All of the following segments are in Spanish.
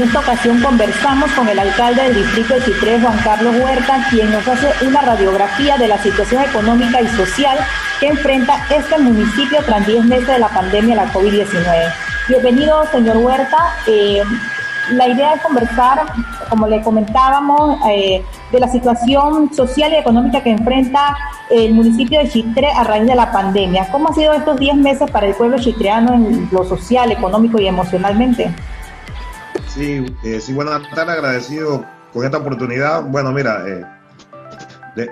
En esta ocasión conversamos con el alcalde del distrito de Chitré, Juan Carlos Huerta, quien nos hace una radiografía de la situación económica y social que enfrenta este municipio tras 10 meses de la pandemia de la COVID-19. Bienvenido, señor Huerta. Eh, la idea es conversar, como le comentábamos, eh, de la situación social y económica que enfrenta el municipio de Chitré a raíz de la pandemia. ¿Cómo ha sido estos 10 meses para el pueblo chitreano en lo social, económico y emocionalmente? Sí, eh, sí, buenas tardes, agradecido con esta oportunidad. Bueno, mira, eh,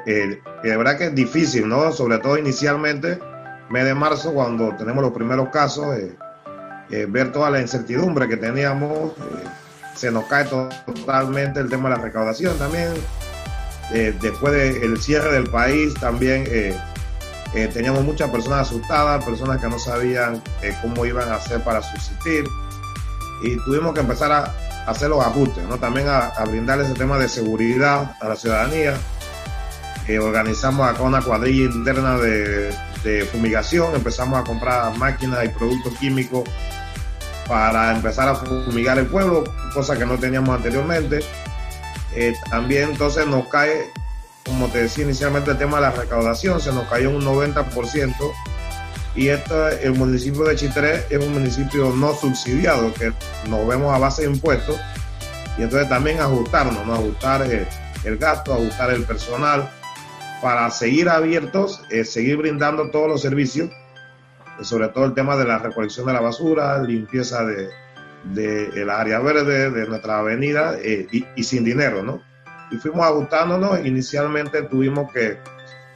eh, de, verdad que es difícil, ¿no? Sobre todo inicialmente, mes de marzo, cuando tenemos los primeros casos, eh, ver toda la incertidumbre que teníamos, se nos cae totalmente el tema de la recaudación también. Después del cierre del país, también teníamos muchas personas asustadas, personas que no sabían cómo iban a hacer para subsistir y tuvimos que empezar a, hacer los ajustes, ¿no? También a, a brindarle ese tema de seguridad a la ciudadanía. Eh, organizamos acá una cuadrilla interna de, de, fumigación, empezamos a comprar máquinas y productos químicos para empezar a fumigar el pueblo, cosa que no teníamos anteriormente. Eh, también entonces nos cae, como te decía inicialmente, el tema de la recaudación, se nos cayó un 90% y esto, el municipio de Chitré es un municipio no subsidiado, que nos vemos a base de impuestos, y entonces también ajustarnos, ¿no? ajustar el, el gasto, ajustar el personal, para seguir abiertos, eh, seguir brindando todos los servicios, sobre todo el tema de la recolección de la basura, limpieza de, de, de la área verde, de nuestra avenida, eh, y, y, sin dinero, ¿no? Y fuimos ajustándonos, inicialmente tuvimos que,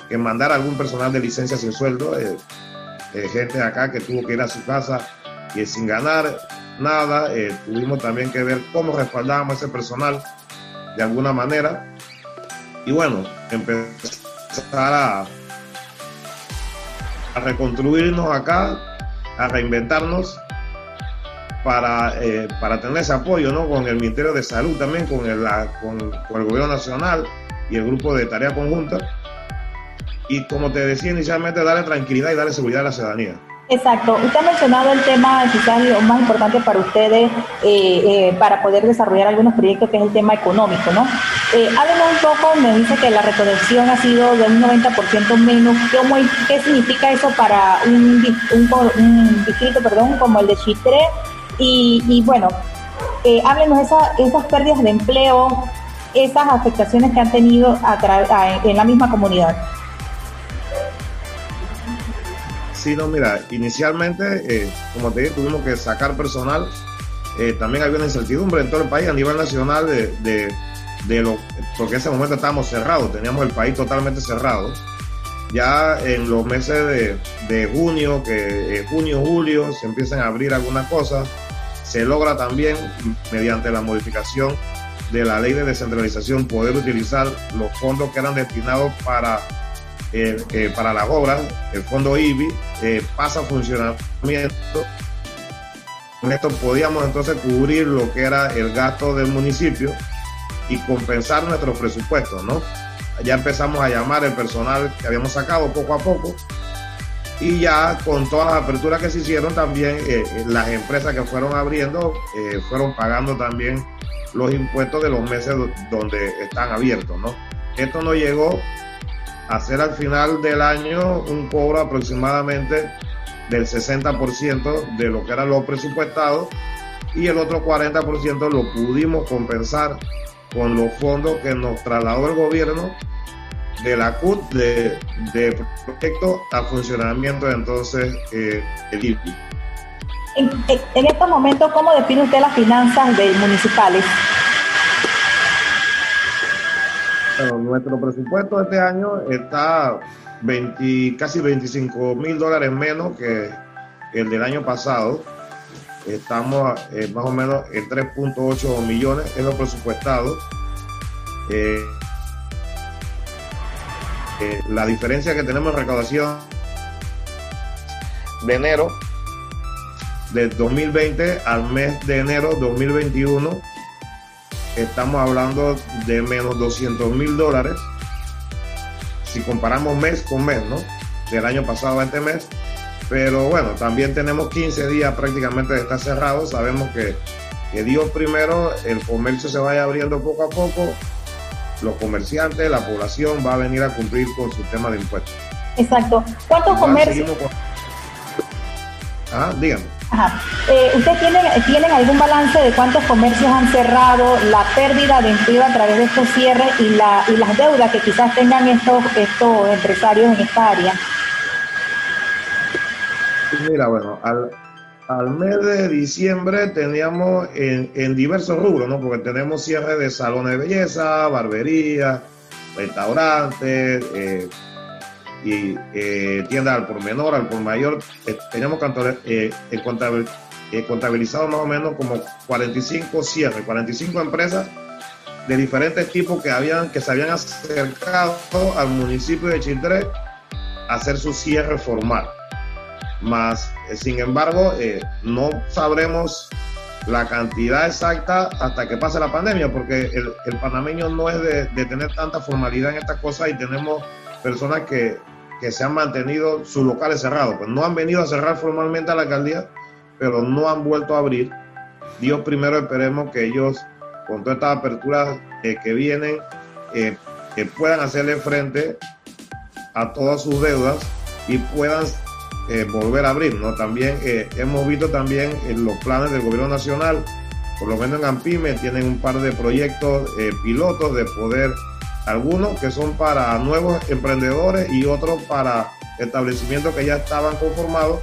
que mandar algún personal de licencia sin sueldo, eh, eh, gente acá que tuvo que ir a su casa y sin ganar nada. Eh, tuvimos también que ver cómo respaldábamos ese personal de alguna manera. Y bueno, empezar a, reconstruirnos acá, a reinventarnos para, eh, para tener ese apoyo ¿no? con el Ministerio de Salud también, con el, con el Gobierno Nacional y el Grupo de Tarea Conjunta y como te decía inicialmente, darle tranquilidad y darle seguridad a la ciudadanía. Exacto. Usted ha mencionado el tema quizás lo más importante para ustedes eh, eh, para poder desarrollar algunos proyectos, que es el tema económico, ¿no? Eh, háblenos un poco, me dice que la recolección ha sido de un 90% menos. ¿Cómo, ¿Qué significa eso para un distrito perdón, como el de Chitré? Y, y bueno, eh, háblenos esa, esas pérdidas de empleo, esas afectaciones que han tenido a a, en la misma comunidad. Sí, no, mira, inicialmente, eh, como te dije, tuvimos que sacar personal. Eh, también había una incertidumbre en todo el país a nivel nacional de, de, de, lo, porque en ese momento estábamos cerrados, teníamos el país totalmente cerrado. Ya en los meses de, junio, que eh, junio, julio, se empiezan a abrir algunas cosas. Se logra también, mediante la modificación de la ley de descentralización, poder utilizar los fondos que eran destinados para eh, eh, para las obras, el fondo IBI eh, pasa a funcionamiento. Con esto podíamos entonces cubrir lo que era el gasto del municipio y compensar nuestros presupuestos, ¿no? Ya empezamos a llamar el personal que habíamos sacado poco a poco y ya con todas las aperturas que se hicieron también eh, las empresas que fueron abriendo eh, fueron pagando también los impuestos de los meses donde están abiertos, ¿no? Esto no llegó hacer al final del año un cobro aproximadamente del 60% de lo que era lo presupuestado y el otro 40% lo pudimos compensar con los fondos que nos trasladó el gobierno de la CUT de, de proyecto a funcionamiento entonces eh, el IPI. En, en estos momentos, ¿cómo define usted las finanzas de municipales? Nuestro presupuesto este año está 20, casi 25 mil dólares menos que el del año pasado. Estamos eh, más o menos en 3.8 millones, es lo presupuestado. Eh, eh, la diferencia que tenemos en recaudación de enero del 2020 al mes de enero 2021 estamos hablando de menos 200 mil dólares si comparamos mes con mes, ¿no? Del año pasado a este mes. Pero bueno, también tenemos 15 días prácticamente de estar cerrado. Sabemos que que Dios primero, el comercio se vaya abriendo poco a poco, los comerciantes, la población va a venir a cumplir con su tema de impuestos. Exacto. ¿Cuántos comercios? Ah, dígame. Ajá. Eh, ¿Ustedes tienen, tienen algún balance de cuántos comercios han cerrado, la pérdida de empleo a través de estos cierres y, la, y las deudas que quizás tengan estos, estos empresarios en esta área? Mira, bueno, al, al mes de diciembre teníamos en, en, diversos rubros, ¿no? Porque tenemos cierre de salones de belleza, barbería, restaurantes, eh, y eh, tiendas al por menor, al por mayor. Eh, teníamos eh, eh, contabilizado más o menos como 45 cierres, 45 empresas de diferentes tipos que, habían, que se habían acercado al municipio de Chitré a hacer su cierre formal. Más, sin embargo, no sabremos la cantidad exacta hasta que pase la pandemia, porque el, panameño no es de, tener tanta formalidad en estas cosas y tenemos personas que, que se han mantenido sus locales cerrados. Pues no han venido a cerrar formalmente a la alcaldía, pero no han vuelto a abrir. Dios primero esperemos que ellos, con todas estas aperturas eh, que vienen, eh, que puedan hacerle frente a todas sus deudas y puedan eh, volver a abrir. ¿no? También hemos visto también en los planes del gobierno nacional, por lo menos en Ampime, tienen un par de proyectos pilotos de poder algunos que son para nuevos emprendedores y otros para establecimientos que ya estaban conformados,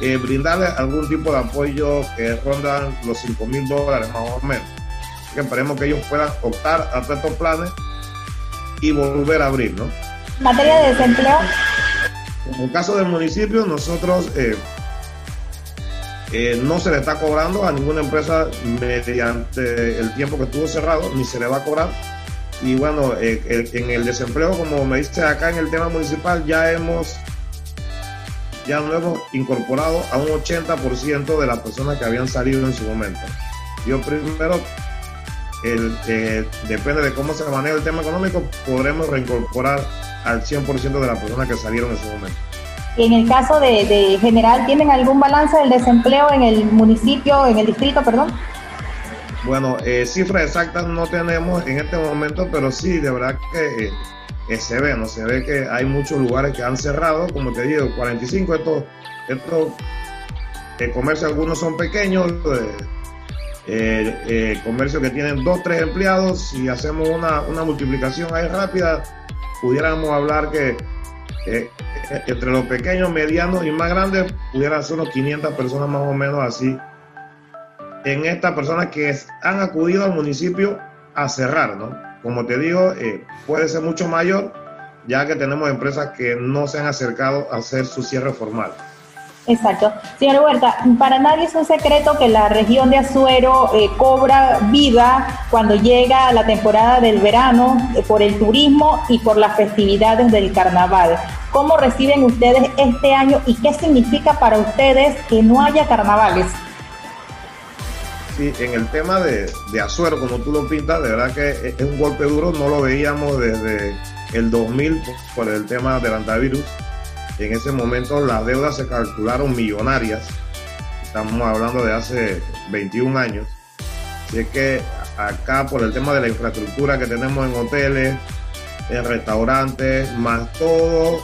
eh, brindarles algún tipo de apoyo que rondan los 5 mil dólares más o menos. Que esperemos que ellos puedan optar a estos planes y volver a abrir, ¿no? Materia de desempleo. En el caso del municipio, nosotros eh, eh, no se le está cobrando a ninguna empresa mediante el tiempo que estuvo cerrado, ni se le va a cobrar y bueno, eh, en el desempleo, como me dice acá en el tema municipal, ya hemos, ya no hemos incorporado a un 80% de las personas que habían salido en su momento. Yo primero, el, eh, depende de cómo se maneja el tema económico, podremos reincorporar al 100% de las personas que salieron en su momento. En el caso de, de general, ¿tienen algún balance del desempleo en el municipio, en el distrito, perdón? Bueno, eh, cifras exactas no tenemos en este momento, pero sí, de verdad que eh, se ve, ¿no? Se ve que hay muchos lugares que han cerrado, como te digo, 45, estos, estos eh, comercios, algunos son pequeños, eh, comercios que tienen dos, tres empleados, si hacemos una, una multiplicación ahí rápida, pudiéramos hablar que entre los pequeños, medianos y más grandes, pudieran ser unos 500 personas más o menos así en estas personas que han acudido al municipio a cerrar, ¿no? Como te digo, eh, puede ser mucho mayor, ya que tenemos empresas que no se han acercado a hacer su cierre formal. Exacto. Señor Huerta, para nadie es un secreto que la región de Azuero eh, cobra vida cuando llega la temporada del verano eh, por el turismo y por las festividades del carnaval. ¿Cómo reciben ustedes este año y qué significa para ustedes que no haya carnavales? En el tema de, de Azuero, como tú lo pintas, de verdad que es un golpe duro, no lo veíamos desde el 2000 por el tema del antivirus. En ese momento las deudas se calcularon millonarias, estamos hablando de hace 21 años. Así es que acá por el tema de la infraestructura que tenemos en hoteles, en restaurantes, más todo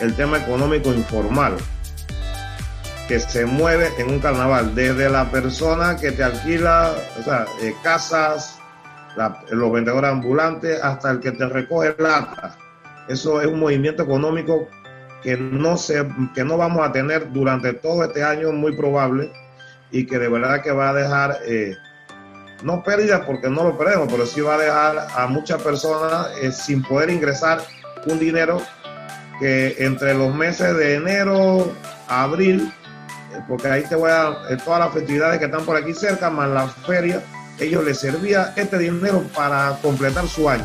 el tema económico informal que se mueve en un carnaval, desde la persona que te alquila, o sea, eh, casas, los vendedores ambulantes, hasta el que te recoge lata. Eso es un movimiento económico que no, se, que no vamos a tener durante todo este año, muy probable, y que de verdad que va a dejar, eh, no pérdidas porque no lo perdemos, pero sí va a dejar a muchas personas eh, sin poder ingresar un dinero que entre los meses de enero a abril porque ahí te voy a eh, todas las festividades que están por aquí cerca, más la feria, ellos les servía este dinero para completar su año.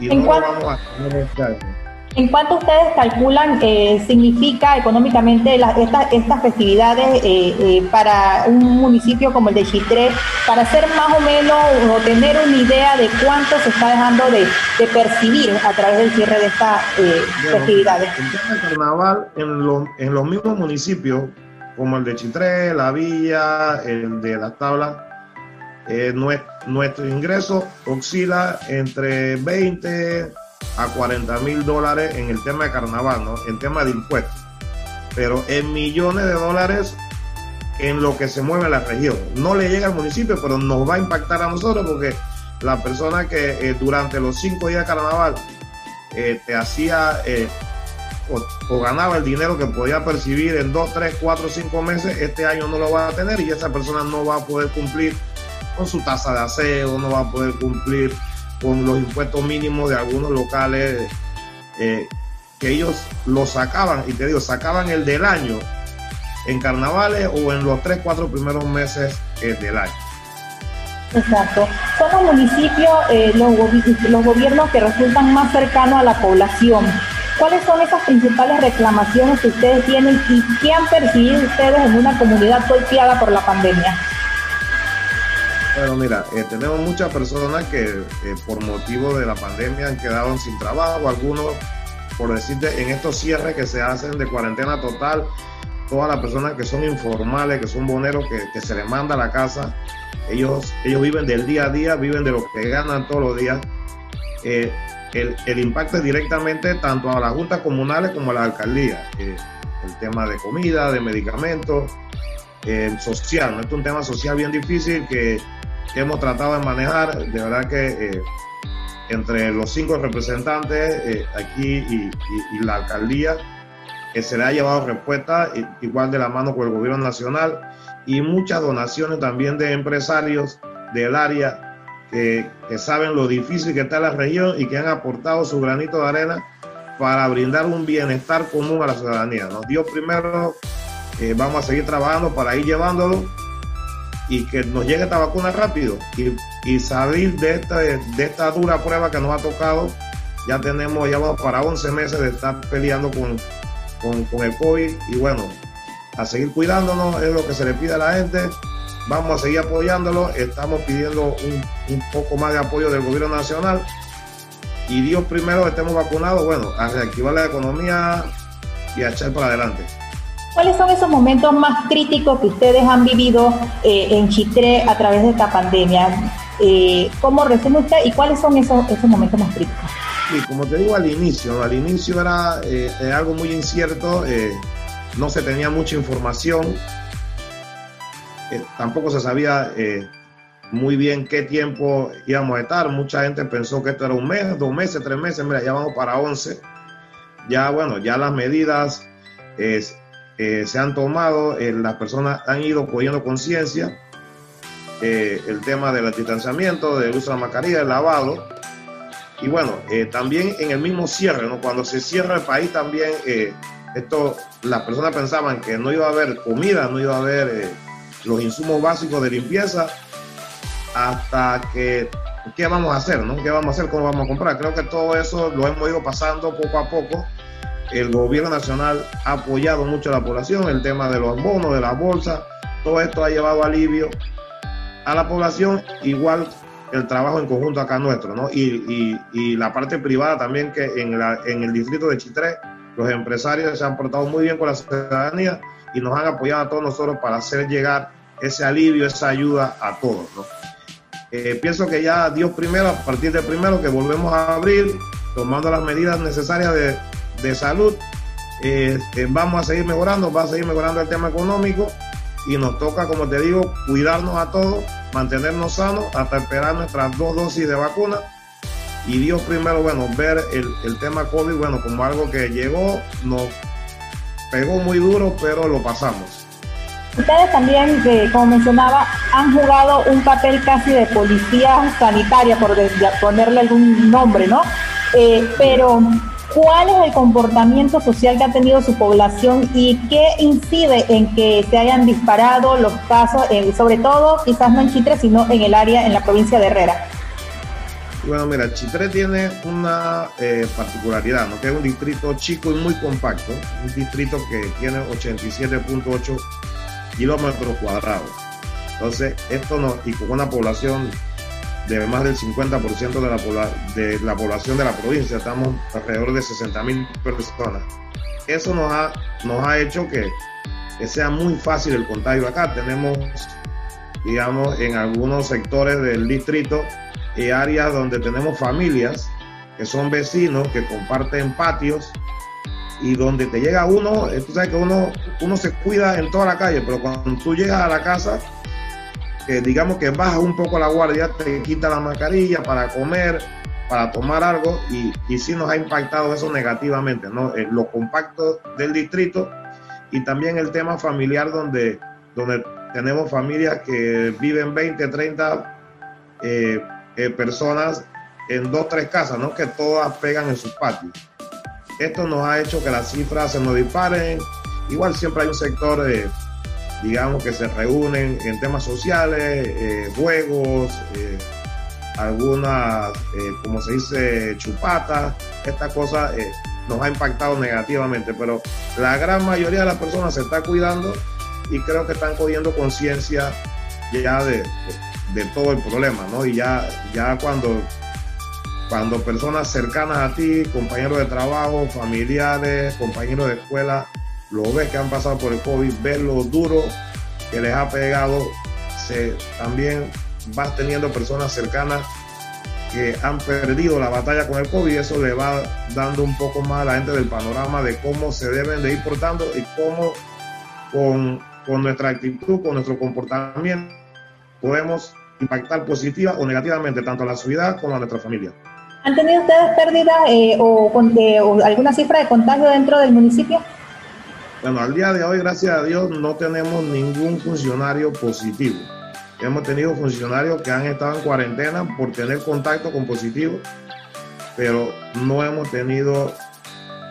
Y ¿En, cuánto, vamos a este ¿En cuánto ustedes calculan eh, significa económicamente estas festividades eh, para un municipio como el de Chitré, para hacer más o menos o tener una idea de cuánto se está dejando de, percibir a través del cierre de estas festividades? El tema del carnaval en, en los mismos municipios como el de Chitré, la Villa, el de las tablas, eh, nuestro ingreso oscila entre 20 a 40 mil dólares en el tema de carnaval, ¿no? En tema de impuestos. Pero en millones de dólares en lo que se mueve la región. No le llega al municipio, pero nos va a impactar a nosotros porque la persona que eh, durante los cinco días de carnaval eh, te hacía o, ganaba el dinero que podía percibir en dos, tres, cuatro, cinco meses, este año no lo va a tener y esa persona no va a poder cumplir con su tasa de aseo, no va a poder cumplir con los impuestos mínimos de algunos locales eh, que ellos lo sacaban, y te digo, sacaban el del año en carnavales o en los tres, cuatro primeros meses eh, del año. Exacto. Son los municipios, eh, los, los gobiernos que resultan más cercanos a la población. ¿Cuáles son esas principales reclamaciones que ustedes tienen y qué han percibido ustedes en una comunidad golpeada por la pandemia? Bueno, mira, eh, tenemos muchas personas que eh, por motivo de la pandemia han quedado sin trabajo, algunos, por decirte, en estos cierres que se hacen de cuarentena total, todas las personas que son informales, que son boneros, que, se les manda a la casa, ellos, ellos viven del día a día, viven de lo que ganan todos los días. Eh, el, impacto es directamente tanto a las juntas comunales como a la alcaldía. el tema de comida, de medicamentos, social, ¿no? es un tema social bien difícil que hemos tratado de manejar. De verdad que eh, entre los cinco representantes eh, aquí y, la alcaldía, que se le ha llevado respuesta igual de la mano con el gobierno nacional y muchas donaciones también de empresarios del área que, saben lo difícil que está la región y que han aportado su granito de arena para brindar un bienestar común a la ciudadanía. Nos dio primero, eh, vamos a seguir trabajando para ir llevándolo y que nos llegue esta vacuna rápido y, salir de esta, de esta dura prueba que nos ha tocado. Ya tenemos, ya para 11 meses de estar peleando con, con, el COVID y bueno, a seguir cuidándonos es lo que se le pide a la gente. Vamos a seguir apoyándolo. Estamos pidiendo un, un poco más de apoyo del gobierno nacional. Y Dios primero estemos vacunados, bueno, a reactivar la economía y a echar para adelante. ¿Cuáles son esos momentos más críticos que ustedes han vivido eh, en Chitré a través de esta pandemia? Eh, ¿Cómo resume usted y cuáles son esos, esos momentos más críticos? Sí, como te digo al inicio, al inicio era eh, algo muy incierto, no se tenía mucha información, tampoco se sabía muy bien qué tiempo íbamos a estar, mucha gente pensó que esto era un mes, dos meses, tres meses, mira, ya vamos para once. ya bueno, ya las medidas eh, se han tomado, eh, las personas han ido cogiendo conciencia, eh, el tema del distanciamiento, del uso de la mascarilla, el lavado. Y bueno, también en el mismo cierre, ¿no? cuando se cierra el país también, esto, las personas pensaban que no iba a haber comida, no iba a haber los insumos básicos de limpieza, hasta que, ¿qué vamos a hacer? ¿no? ¿Qué vamos a hacer? ¿Cómo vamos a comprar? Creo que todo eso lo hemos ido pasando poco a poco el gobierno nacional ha apoyado mucho a la población, el tema de los bonos, de las bolsas, todo esto ha llevado alivio a la población, igual el trabajo en conjunto acá nuestro, ¿no? Y, la parte privada también, que en, la, en el distrito de Chitré, los empresarios se han portado muy bien con la ciudadanía y nos han apoyado a todos nosotros para hacer llegar ese alivio, esa ayuda a todos, ¿no? Eh, pienso que ya Dios primero, a partir del primero que volvemos a abrir, tomando las medidas necesarias de de salud. Eh, eh, vamos a seguir mejorando, va a seguir mejorando el tema económico y nos toca, como te digo, cuidarnos a todos, mantenernos sanos hasta esperar nuestras dos dosis de vacuna. Y Dios primero, bueno, ver el, tema COVID, bueno, como algo que llegó, nos pegó muy duro, pero lo pasamos. Ustedes también, como mencionaba, han jugado un papel casi de policía sanitaria, por ponerle algún nombre, ¿no? Eh, pero ¿Cuál es el comportamiento social que ha tenido su población y qué incide en que se hayan disparado los casos, eh, sobre todo quizás no en Chitre, sino en el área, en la provincia de Herrera? Bueno, mira, Chitre tiene una eh, particularidad, ¿no? que es un distrito chico y muy compacto, un distrito que tiene 87.8 kilómetros cuadrados. Entonces, esto no, y con una población de más del 50% de la, población de la provincia, estamos alrededor de 60 mil personas. Eso nos ha, nos ha hecho que, sea muy fácil el contagio acá. Tenemos digamos, en algunos sectores del distrito áreas donde tenemos familias que son vecinos, que comparten patios y donde te llega uno, eh, tú sabes que uno, uno se cuida en toda la calle, pero cuando tú llegas a la casa, digamos que bajas un poco la guardia, te quita la mascarilla para comer, para tomar algo, y, y sí nos ha impactado eso negativamente, ¿no? Eh, los compactos del distrito y también el tema familiar donde, donde tenemos familias que viven 20, 30 eh, personas en dos, tres casas, ¿no? Que todas pegan en sus patios. Esto nos ha hecho que las cifras se nos disparen. Igual siempre hay un sector, de, digamos, que se reúnen en temas sociales, eh, juegos, eh, algunas, eh, como se dice, chupatas. Esta cosa nos ha impactado negativamente, pero la gran mayoría de las personas se está cuidando y creo que están cogiendo conciencia ya de, todo el problema, ¿no? Y ya, ya cuando cuando personas cercanas a ti, compañeros de trabajo, familiares, compañeros de escuela, lo ves que han pasado por el COVID, ves lo duro que les ha pegado, se, también vas teniendo personas cercanas que han perdido la batalla con el COVID eso le va dando un poco más a la gente del panorama de cómo se deben de ir portando y cómo con, con nuestra actitud, con nuestro comportamiento, podemos impactar positiva o negativamente tanto a la ciudad como a nuestra familia. ¿Han tenido ustedes pérdidas eh, o, alguna cifra de contagio dentro del municipio? Bueno, al día de hoy, gracias a Dios, no tenemos ningún funcionario positivo. Hemos tenido funcionarios que han estado en cuarentena por tener contacto con positivos, pero no hemos tenido,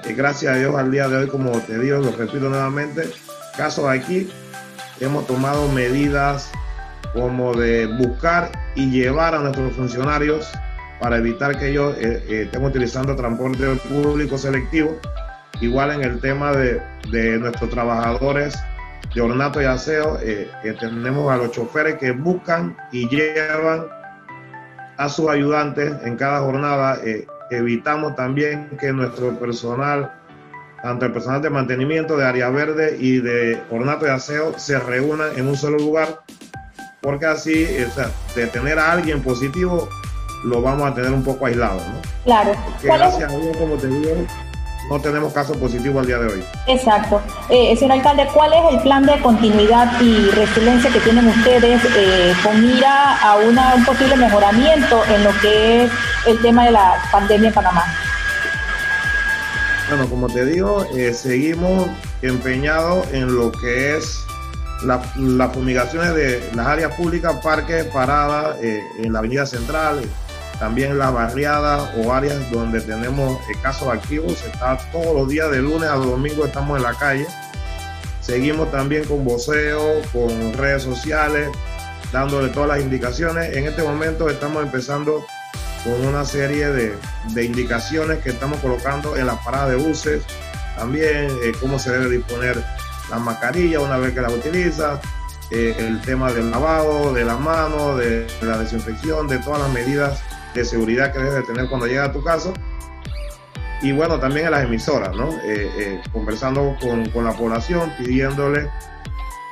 eh, gracias a Dios, al día de hoy, como te digo, lo repito nuevamente, casos aquí, hemos tomado medidas como de buscar y llevar a nuestros funcionarios para evitar que ellos eh, eh, estén utilizando transporte público selectivo. Igual en el tema de, de nuestros trabajadores de ornato y aseo, eh, tenemos a los choferes que buscan y llevan a sus ayudantes en cada jornada. evitamos también que nuestro personal, tanto el personal de mantenimiento de área verde y de ornato y aseo, se reúnan en un solo lugar, porque así, de tener a alguien positivo, lo vamos a tener un poco aislado, ¿no? Claro. gracias a Dios, como te digo, no tenemos casos positivos al día de hoy. Exacto. Eh, señor alcalde, ¿cuál es el plan de continuidad y resiliencia que tienen ustedes eh, con mira a una, un posible mejoramiento en lo que es el tema de la pandemia en Panamá? Bueno, como te digo, eh, seguimos empeñados en lo que es las fumigaciones de las áreas públicas, parques, paradas eh, en la avenida central, también las barriadas o áreas donde tenemos casos activos. Está todos los días de lunes a domingo estamos en la calle. Seguimos también con voceo, con redes sociales, dándole todas las indicaciones. En este momento estamos empezando con una serie de, de indicaciones que estamos colocando en las paradas de buses. También eh, cómo se debe disponer la mascarilla una vez que la utiliza, eh, el tema del lavado de las manos, de, la desinfección, de todas las medidas de seguridad que debes tener cuando llega a tu casa. Y bueno, también en las emisoras, ¿no? Eh, eh, conversando con, con, la población, pidiéndole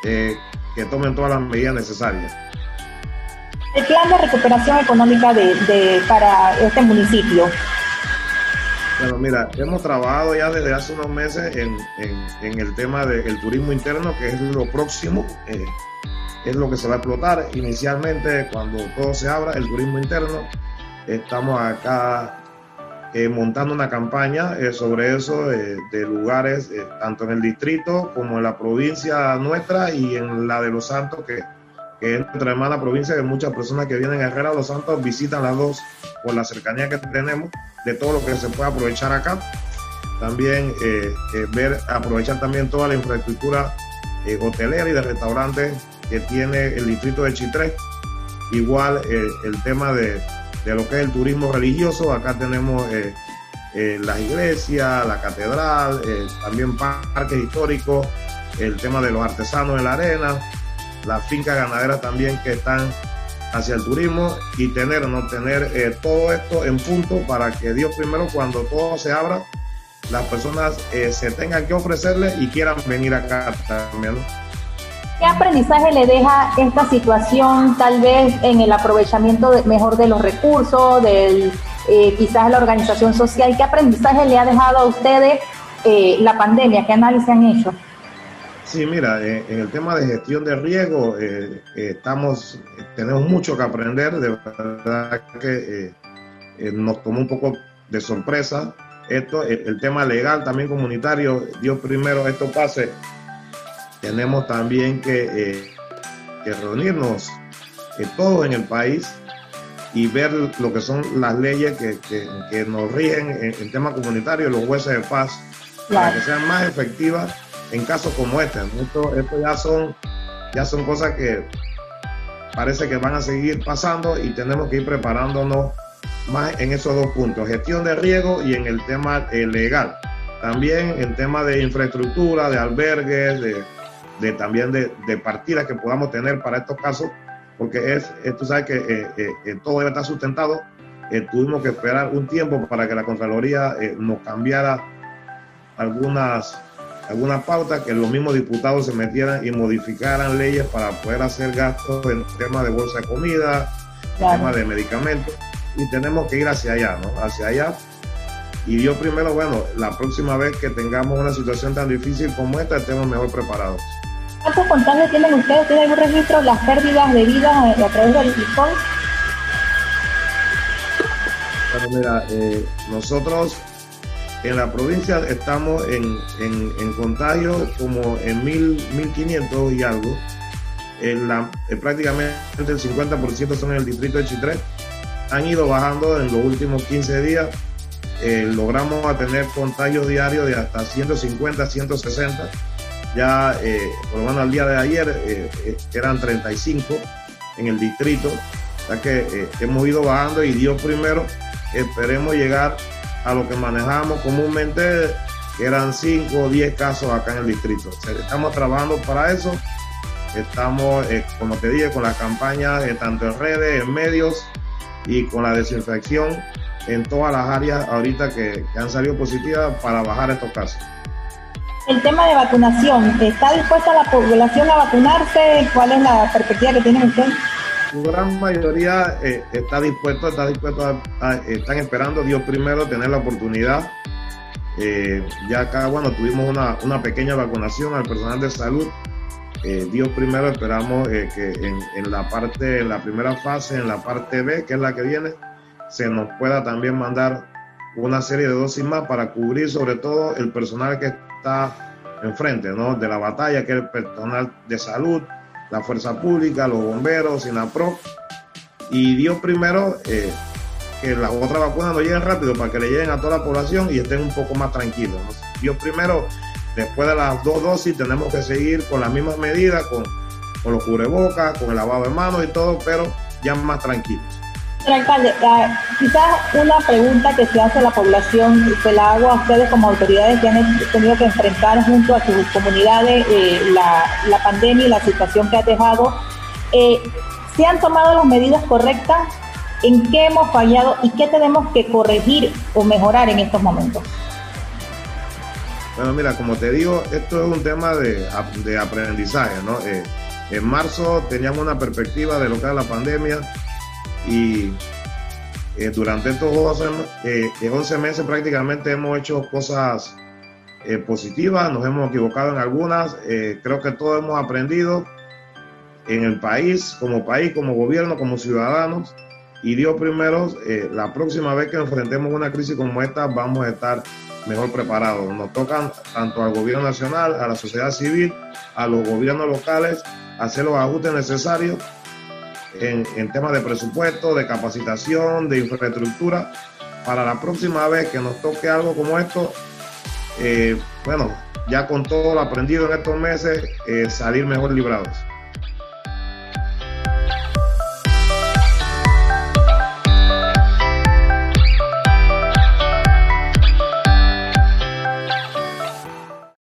que tomen todas las medidas necesarias. El plan de recuperación económica de, de, para este municipio, bueno, mira, hemos trabajado ya desde hace unos meses en, en, el tema del turismo interno, que es lo próximo, eh, es lo que se va a explotar. Inicialmente, cuando todo se abra, el turismo interno, estamos acá eh, montando una campaña eh, sobre eso, de lugares, tanto en el distrito como en la provincia nuestra y en la de Los Santos, que, que es nuestra hermana provincia, que muchas personas que vienen a Herrera Los Santos visitan las dos por la cercanía que tenemos de todo lo que se puede aprovechar acá. También eh, eh, ver, aprovechar también toda la infraestructura eh, hotelera y de restaurantes que tiene el distrito de Chitré. Igual el tema de, de, lo que es el turismo religioso, acá tenemos las iglesias, la catedral, también parques históricos, el tema de los artesanos en la arena, las fincas ganaderas también que están hacia el turismo y tener, no tener eh, todo esto en punto para que Dios primero cuando todo se abra, las personas eh, se tengan que ofrecerle y quieran venir acá también. ¿Qué aprendizaje le deja esta situación tal vez en el aprovechamiento mejor de los recursos, del, eh, quizás la organización social? ¿Qué aprendizaje le ha dejado a ustedes la pandemia? ¿Qué análisis han hecho? Sí, mira, eh, en el tema de gestión de riesgo estamos, tenemos mucho que aprender, de verdad que nos tomó un poco de sorpresa esto, el, tema legal también comunitario, Dios primero esto pase. Tenemos también que, eh, reunirnos eh, todos en el país y ver lo que son las leyes que, nos rigen en, tema comunitario, los jueces de paz, para que sean más efectivas en casos como este. Esto, ya son ya son cosas que parece que van a seguir pasando y tenemos que ir preparándonos más en esos dos puntos, gestión de riesgo y en el tema eh, legal. También en tema de infraestructura, de albergues, de, también de, partidas que podamos tener para estos casos, porque es, tú sabes que eh, eh, eh, todo debe estar sustentado. tuvimos que esperar un tiempo para que la Contraloría nos cambiara algunas, algunas pautas, que los mismos diputados se metieran y modificaran leyes para poder hacer gastos en tema de bolsa de comida, en tema de medicamentos, y tenemos que ir hacia allá, ¿no? Hacia allá. Y yo primero, bueno, la próxima vez que tengamos una situación tan difícil como esta, estemos mejor preparados. ¿Cuántos contagios tienen ustedes? ¿Tienen algún registro las pérdidas de vida a través del COVID? Bueno, mira, eh, nosotros en la provincia estamos en, en, contagios como en mil, 1500 y algo. En la, eh, prácticamente el 50% son en el distrito de Chitré. Han ido bajando en los últimos 15 días. Eh, logramos tener contagios diarios de hasta 150, 160 ya eh, por lo menos al día de ayer eh, eh, eran 35 en el distrito, o sea que hemos ido bajando y Dios primero, esperemos llegar a lo que manejamos comúnmente, que eran 5 o 10 casos acá en el distrito. estamos trabajando para eso, estamos, como te dije, con las campañas tanto en redes, en medios y con la desinfección en todas las áreas ahorita que han salido positivas para bajar estos casos. El tema de vacunación, ¿está dispuesta la población a vacunarse? ¿Cuál es la perspectiva que tienen ustedes? Su gran mayoría eh, está dispuesto, está dispuesto a, están esperando Dios primero tener la oportunidad. Eh, ya acá, bueno, tuvimos una, una, pequeña vacunación al personal de salud. Eh, Dios primero esperamos que en, en, la parte, en la primera fase, en la parte B, que es la que viene, se nos pueda también mandar una serie de dosis más para cubrir sobre todo el personal que está enfrente ¿no? de la batalla, que es el personal de salud, la fuerza pública, los bomberos, SINAPRO. Y Dios primero eh, que las otras vacunas no lleguen rápido para que le lleguen a toda la población y estén un poco más tranquilos. Dios primero, después de las dos dosis, tenemos que seguir con las mismas medidas, con, con los cubrebocas, con el lavado de manos y todo, pero ya más tranquilos. Alcalde, quizás una pregunta que se hace a la población, se la hago a ustedes como autoridades que han tenido que enfrentar junto a sus comunidades eh, la, pandemia y la situación que ha dejado. Eh, ¿Se han tomado las medidas correctas? ¿En qué hemos fallado y qué tenemos que corregir o mejorar en estos momentos? Bueno, mira, como te digo, esto es un tema de, aprendizaje, ¿no? Eh, en marzo teníamos una perspectiva de lo que era la pandemia, y eh, durante estos 11, eh, meses prácticamente hemos hecho cosas eh, positivas, nos hemos equivocado en algunas, creo que todos hemos aprendido en el país, como país, como gobierno, como ciudadanos. Y Dios primero, la próxima vez que enfrentemos una crisis como esta, vamos a estar mejor preparados. Nos tocan tanto al gobierno nacional, a la sociedad civil, a los gobiernos locales, hacer los ajustes necesarios en, temas de presupuesto, de capacitación, de infraestructura, para la próxima vez que nos toque algo como esto, eh, bueno, ya con todo lo aprendido en estos meses, eh, salir mejor librados.